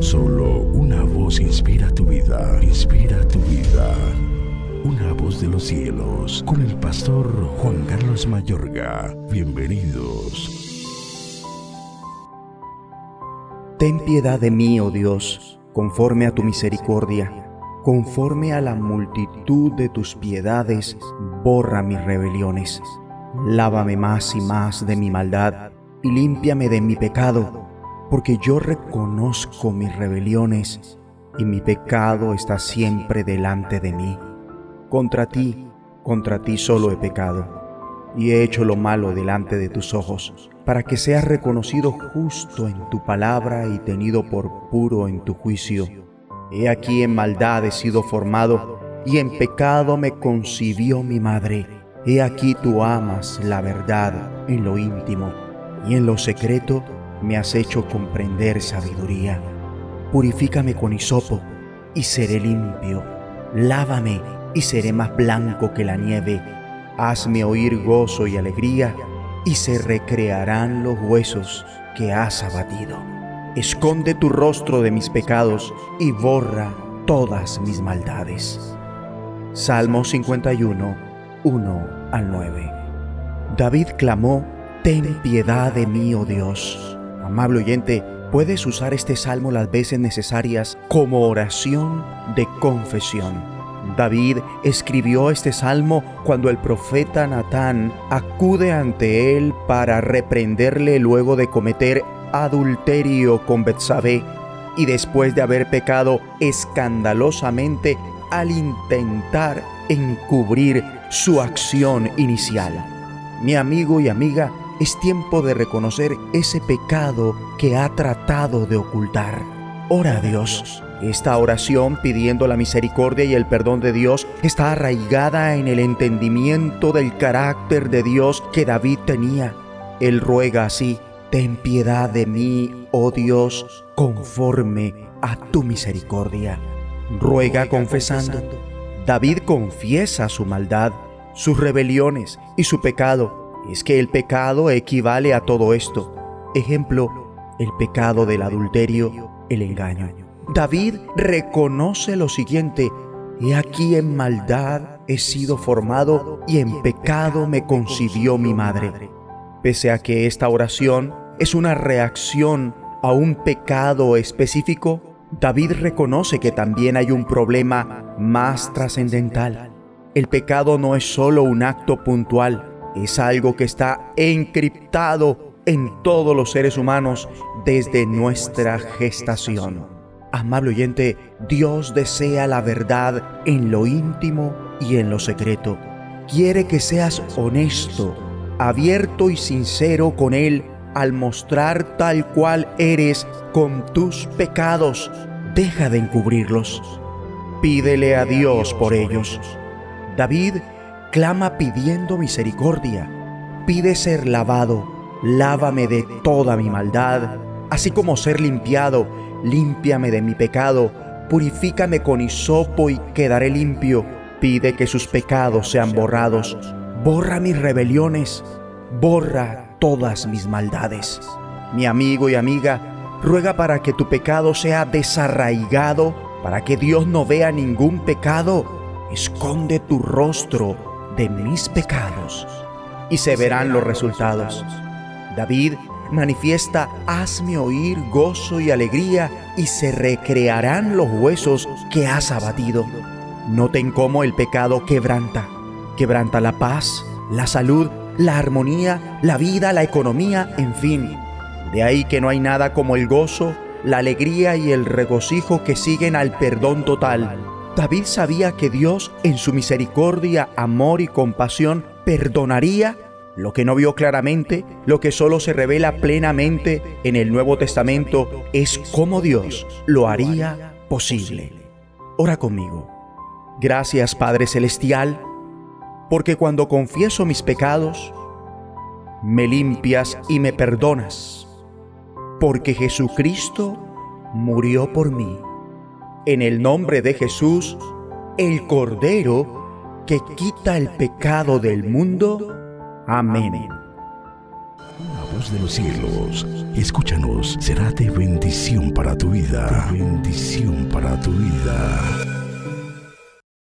Solo una voz inspira tu vida, inspira tu vida. Una voz de los cielos, con el pastor Juan Carlos Mayorga. Bienvenidos. Ten piedad de mí, oh Dios, conforme a tu misericordia, conforme a la multitud de tus piedades, borra mis rebeliones. Lávame más y más de mi maldad y límpiame de mi pecado, porque yo reconozco mis rebeliones y mi pecado está siempre delante de mí. Contra ti, contra ti solo he pecado y he hecho lo malo delante de tus ojos, para que seas reconocido justo en tu palabra y tenido por puro en tu juicio. He aquí en maldad he sido formado, y en pecado me concibió mi madre. He aquí tú amas la verdad en lo íntimo, y en lo secreto me has hecho comprender sabiduría. Purifícame con hisopo, y seré limpio. Lávame, y seré más blanco que la nieve Hazme oír gozo y alegría, y se recrearán los huesos que has abatido. Esconde tu rostro de mis pecados y borra todas mis maldades. Salmo 51, 1 al 9. David clamó, Ten piedad de mí, oh Dios. Amable oyente, puedes usar este salmo las veces necesarias como oración de confesión David escribió este salmo cuando el profeta Natán acude ante él para reprenderle luego de cometer adulterio con Betsabé y después de haber pecado escandalosamente al intentar encubrir su acción inicial. Mi amigo y amiga, es tiempo de reconocer ese pecado que ha tratado de ocultar. Ora a Dios esta oración pidiendo la misericordia y el perdón de Dios está arraigada en el entendimiento del carácter de Dios que David tenía. Él ruega así, ten piedad de mí, oh Dios, conforme a tu misericordia. Ruega confesando. David confiesa su maldad, sus rebeliones y su pecado. Es que el pecado equivale a todo esto. Ejemplo, el pecado del adulterio, el engaño. David reconoce lo siguiente, He aquí en maldad he sido formado y en pecado me concibió mi madre. Pese a que esta oración es una reacción a un pecado específico, David reconoce que también hay un problema más trascendental. El pecado no es solo un acto puntual, es algo que está encriptado en todos los seres humanos desde nuestra gestación. Amable oyente, Dios desea la verdad en lo íntimo y en lo secreto. Quiere que seas honesto, abierto y sincero con Él al mostrar tal cual eres con tus pecados. Deja de encubrirlos. Pídele a Dios por ellos. David clama pidiendo misericordia. Pide ser lavado. Lávame de toda mi maldad, así como ser limpiado límpiame de mi pecado, purifícame con hisopo y quedaré limpio. Pide que sus pecados sean borrados. Borra mis rebeliones, borra todas mis maldades. Mi amigo y amiga, ruega para que tu pecado sea desarraigado, para que Dios no vea ningún pecado. Esconde tu rostro de mis pecados y se verán los resultados. David manifiesta, hazme oír gozo y alegría, y se recrearán los huesos que has abatido. Noten cómo el pecado quebranta, quebranta la paz, la salud, la armonía, la vida, la economía, en fin. De ahí que no hay nada como el gozo, la alegría y el regocijo que siguen al perdón total. David sabía que Dios, en su misericordia, amor y compasión, perdonaría lo que no vio claramente, lo que solo se revela plenamente en el Nuevo Testamento, es cómo Dios lo haría posible. Ora conmigo. Gracias Padre Celestial, porque cuando confieso mis pecados, me limpias y me perdonas, porque Jesucristo murió por mí. En el nombre de Jesús, el Cordero que quita el pecado del mundo, Amén. voz de los cielos. Escúchanos, será de bendición para tu vida. bendición para